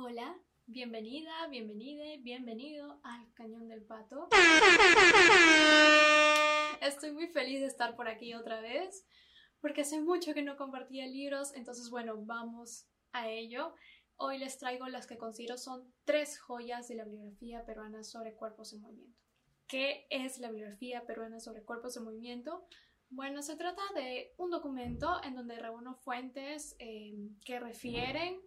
Hola, bienvenida, bienvenide, bienvenido al Cañón del Pato. Estoy muy feliz de estar por aquí otra vez porque hace mucho que no compartía libros, entonces bueno, vamos a ello. Hoy les traigo las que considero son tres joyas de la bibliografía peruana sobre cuerpos en movimiento. ¿Qué es la bibliografía peruana sobre cuerpos en movimiento? Bueno, se trata de un documento en donde reúno fuentes eh, que refieren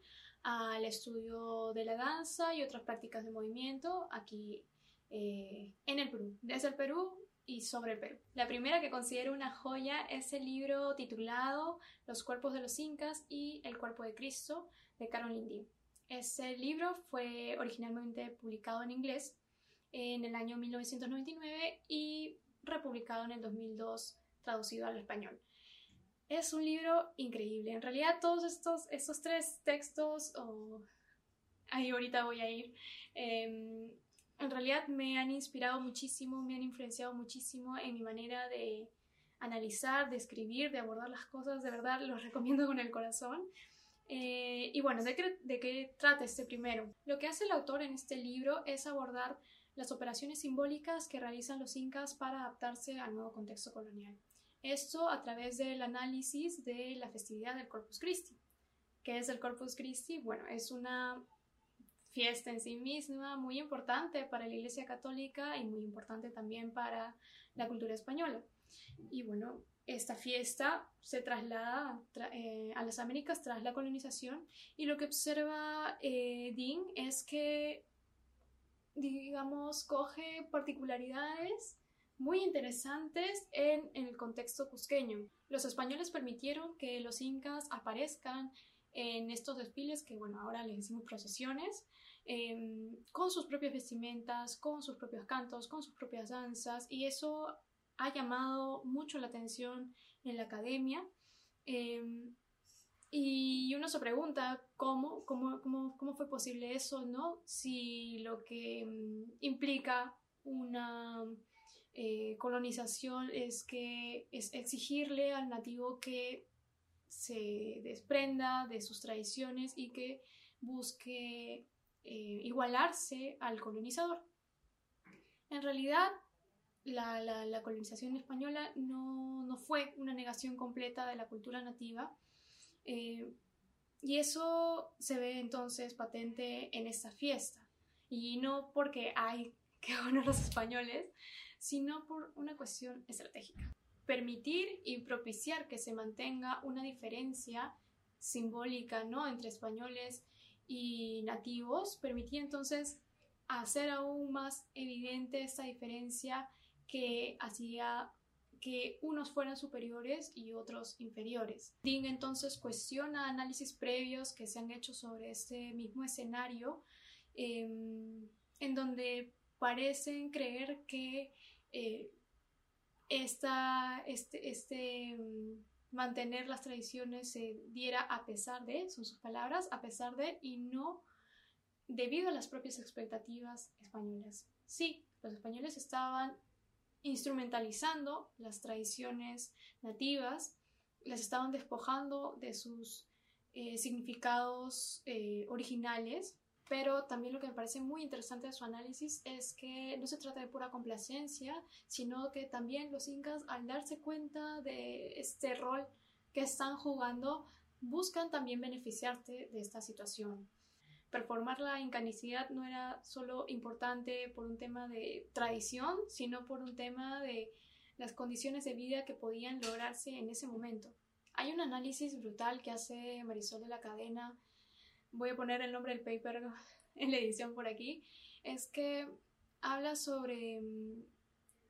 al estudio de la danza y otras prácticas de movimiento aquí eh, en el Perú, desde el Perú y sobre el Perú. La primera que considero una joya es el libro titulado Los cuerpos de los incas y el cuerpo de Cristo de Carolyn Dean. Ese libro fue originalmente publicado en inglés en el año 1999 y republicado en el 2002 traducido al español. Es un libro increíble. En realidad todos estos, estos tres textos, ahí ahorita voy a ir, em, en realidad me han inspirado muchísimo, me han influenciado muchísimo en mi manera de analizar, de escribir, de abordar las cosas. De verdad los recomiendo con el corazón. Eh, y bueno, ¿de qué, ¿de qué trata este primero? Lo que hace el autor en este libro es abordar las operaciones simbólicas que realizan los incas para adaptarse al nuevo contexto colonial. Esto a través del análisis de la festividad del Corpus Christi. ¿Qué es el Corpus Christi? Bueno, es una fiesta en sí misma muy importante para la Iglesia Católica y muy importante también para la cultura española. Y bueno, esta fiesta se traslada eh, a las Américas tras la colonización y lo que observa eh, Dean es que, digamos, coge particularidades muy interesantes en, el contexto cusqueño. Los españoles permitieron que los incas aparezcan en estos desfiles que, bueno, ahora les decimos procesiones, em, con sus propias vestimentas, con sus propios cantos, con sus propias danzas, y eso ha llamado mucho la atención en la academia. Em, y uno se pregunta cómo, cómo, cómo, cómo, fue posible eso, ¿no? Si lo que em, implica una eh, colonización es que es exigirle al nativo que se desprenda de sus tradiciones y que busque eh, igualarse al colonizador. En realidad, la, colonización española no, fue una negación completa de la cultura nativa eh, y eso se ve entonces patente en esta fiesta. Y no porque hay que honrar los españoles, sino por una cuestión estratégica. Permitir y propiciar que se mantenga una diferencia simbólica ¿no? entre españoles y nativos, permitía entonces hacer aún más evidente esta diferencia que hacía que unos fueran superiores y otros inferiores. Ding entonces cuestiona análisis previos que se han hecho sobre este mismo escenario, em, en donde parecen creer que eh, esta, este, este mm, mantener las tradiciones se diera a pesar de, son sus palabras, a pesar de y no debido a las propias expectativas españolas. Sí, los españoles estaban instrumentalizando las tradiciones nativas, las estaban despojando de sus eh, significados eh, originales pero también lo que me parece muy interesante de su análisis es que no se trata de pura complacencia, sino que también los incas, al darse cuenta de este rol que están jugando, buscan también beneficiarse de esta situación. Performar la incanicidad no era solo importante por un tema de tradición, sino por un tema de las condiciones de vida que podían lograrse en ese momento. Hay un análisis brutal que hace Marisol de la Cadena voy a poner el nombre del paper en la edición por aquí, es que habla sobre mm,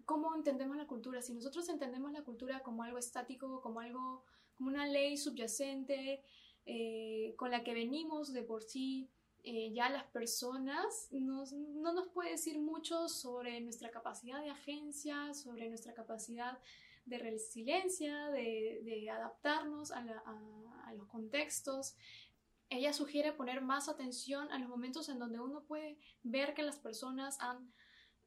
cómo entendemos la cultura. Si nosotros entendemos la cultura como algo estático, como algo, como una ley subyacente, eh, con la que venimos de por sí, eh, ya las personas no nos puede decir mucho sobre nuestra capacidad de agencia, sobre nuestra capacidad de resiliencia, de, adaptarnos a, los contextos. Ella sugiere poner más atención a los momentos en donde uno puede ver que las personas han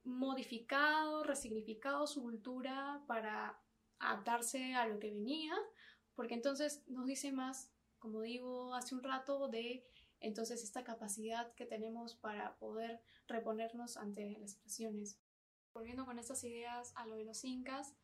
modificado, resignificado su cultura para adaptarse a lo que venía, porque entonces nos dice más, como digo hace un rato, de Entonces, esta capacidad que tenemos para poder reponernos ante las situaciones. Volviendo con estas ideas a lo de los incas,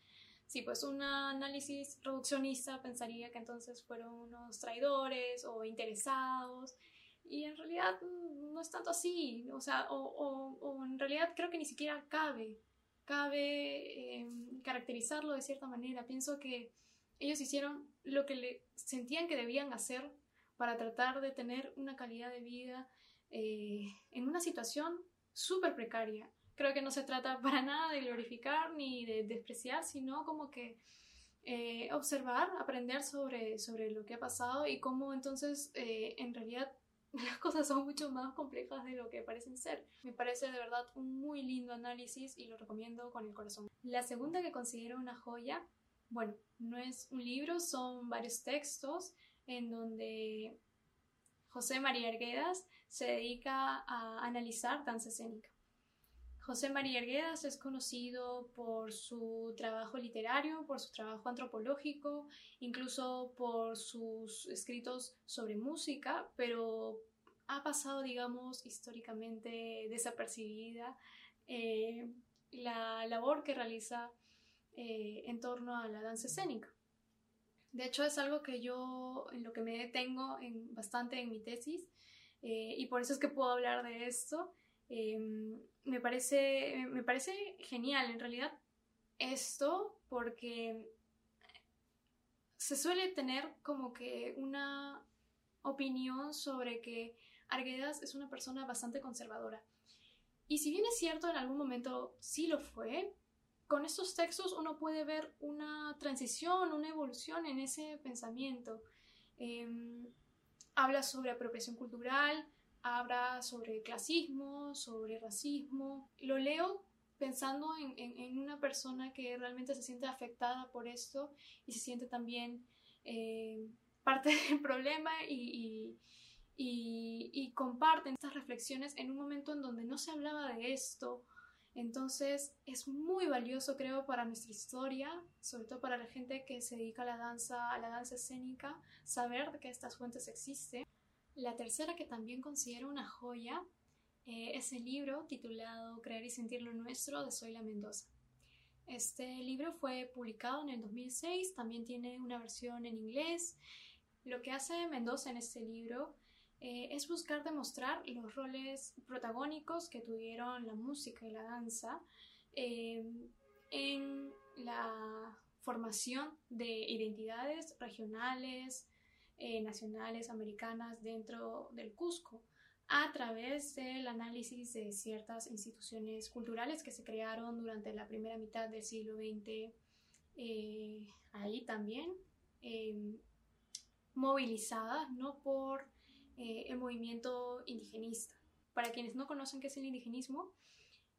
sí, pues un análisis reduccionista pensaría que entonces fueron unos traidores o interesados, y en realidad mm, no es tanto así, o sea, o, en realidad creo que ni siquiera cabe, cabe em, caracterizarlo de cierta manera. Pienso que ellos hicieron lo que le sentían que debían hacer para tratar de tener una calidad de vida eh, en una situación súper precaria. Creo que no se trata para nada de glorificar ni de despreciar, sino como que eh, observar, aprender sobre, sobre lo que ha pasado y cómo entonces eh, en realidad las cosas son mucho más complejas de lo que parecen ser. Me parece de verdad un muy lindo análisis y lo recomiendo con el corazón. La segunda que considero una joya, bueno, no es un libro, son varios textos en donde José María Arguedas se dedica a analizar danza escénica. José María Arguedas es conocido por su trabajo literario, por su trabajo antropológico, incluso por sus escritos sobre música, pero ha pasado, digamos, históricamente desapercibida eh, la labor que realiza eh, en torno a la danza escénica. De hecho, es algo que yo, en lo que me detengo en, bastante en mi tesis, eh, y por eso es que puedo hablar de esto. Em, me, parece, me parece genial, en realidad, esto, porque se suele tener como que una opinión sobre que Arguedas es una persona bastante conservadora. Y si bien es cierto, en algún momento sí lo fue, con estos textos uno puede ver una transición, una evolución en ese pensamiento. Em, habla sobre apropiación cultural, habla sobre clasismo, sobre racismo. Lo leo pensando en, una persona que realmente se siente afectada por esto y se siente también eh, parte del problema y, y, y comparten estas reflexiones en un momento en donde no se hablaba de esto entonces es muy valioso, creo, para nuestra historia, sobre todo para la gente que se dedica a la danza, a la danza escénica, saber que estas fuentes existen. La tercera que también considero una joya eh, es el libro titulado Creer y sentir lo nuestro de Zoila Mendoza. Este libro fue publicado en el 2006, también tiene una versión en inglés. Lo que hace Mendoza en este libro eh, es buscar demostrar los roles protagónicos que tuvieron la música y la danza eh, en la formación de identidades regionales, eh, nacionales, americanas dentro del Cusco a través del análisis de ciertas instituciones culturales que se crearon durante la primera mitad del siglo XX, ahí también, movilizadas no por eh, el movimiento indigenista. Para quienes no conocen qué es el indigenismo,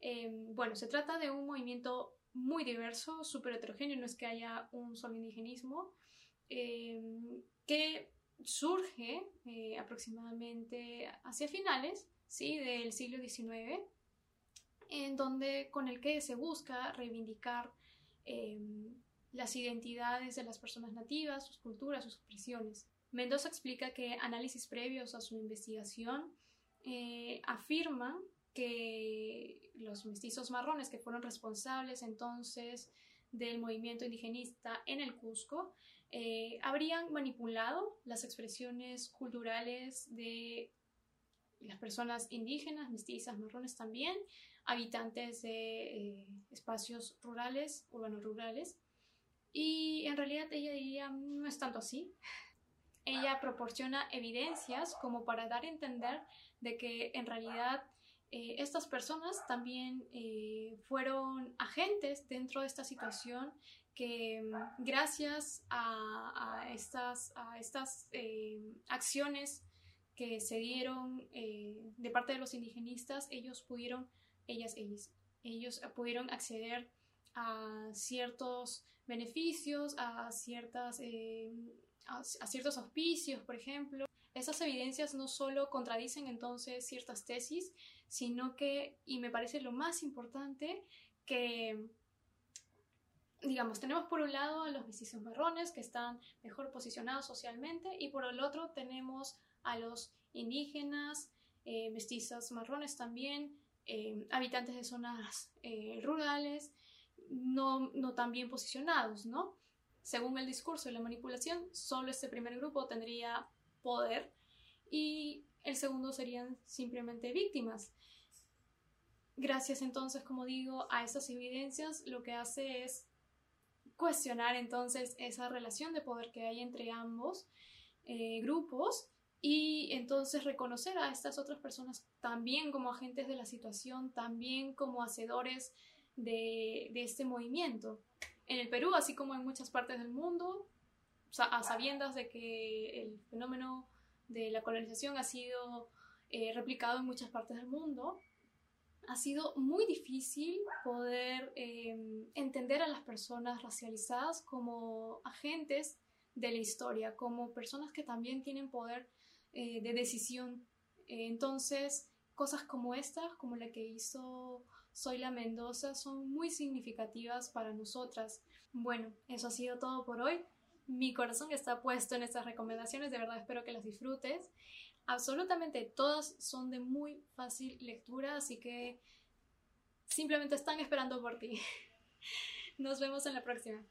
em, bueno, se trata de un movimiento muy diverso, súper heterogéneo, no es que haya un solo indigenismo, em, que surge eh, aproximadamente hacia finales ¿sí? del siglo XIX, en donde con el que se busca reivindicar em, las identidades de las personas nativas, sus culturas, sus expresiones. Mendoza explica que análisis previos a su investigación eh, afirman que los mestizos marrones que fueron responsables entonces del movimiento indigenista en el Cusco eh, habrían manipulado las expresiones culturales de las personas indígenas, mestizas, marrones también, habitantes de eh, espacios rurales, urbanos rurales. Y en realidad ella diría, no es tanto así, ella proporciona evidencias como para dar a entender de que en realidad eh, estas personas también eh, fueron agentes dentro de esta situación que mm, gracias a, estas, a estas eh, acciones que se dieron de parte de los indigenistas, ellos pudieron, ellas, ellos, ellos pudieron acceder a ciertos beneficios, a ciertas a, ciertos auspicios, por ejemplo. Esas evidencias no solo contradicen entonces ciertas tesis, sino que, y me parece lo más importante, que digamos, tenemos por un lado a los mestizos marrones que están mejor posicionados socialmente y por el otro tenemos a los indígenas, eh, mestizas marrones también, eh, habitantes de zonas eh, rurales, no, no tan bien posicionados, ¿no? Según el discurso y la manipulación, solo este primer grupo tendría poder y el segundo serían simplemente víctimas. Gracias entonces, como digo, a estas evidencias, lo que hace es cuestionar entonces esa relación de poder que hay entre ambos eh, grupos y entonces reconocer a estas otras personas también como agentes de la situación, también como hacedores de este movimiento. En el Perú, así como en muchas partes del mundo, a sabiendas de que el fenómeno de la colonización ha sido eh, replicado en muchas partes del mundo, ha sido muy difícil poder em, entender a las personas racializadas como agentes de la historia, como personas que también tienen poder eh, de decisión. entonces, cosas como esta, como la que hizo Zoila Mendoza, son muy significativas para nosotras. Bueno, eso ha sido todo por hoy. Mi corazón está puesto en estas recomendaciones, de verdad espero que las disfrutes. Absolutamente todas son de muy fácil lectura, así que simplemente están esperando por ti. Nos vemos en la próxima.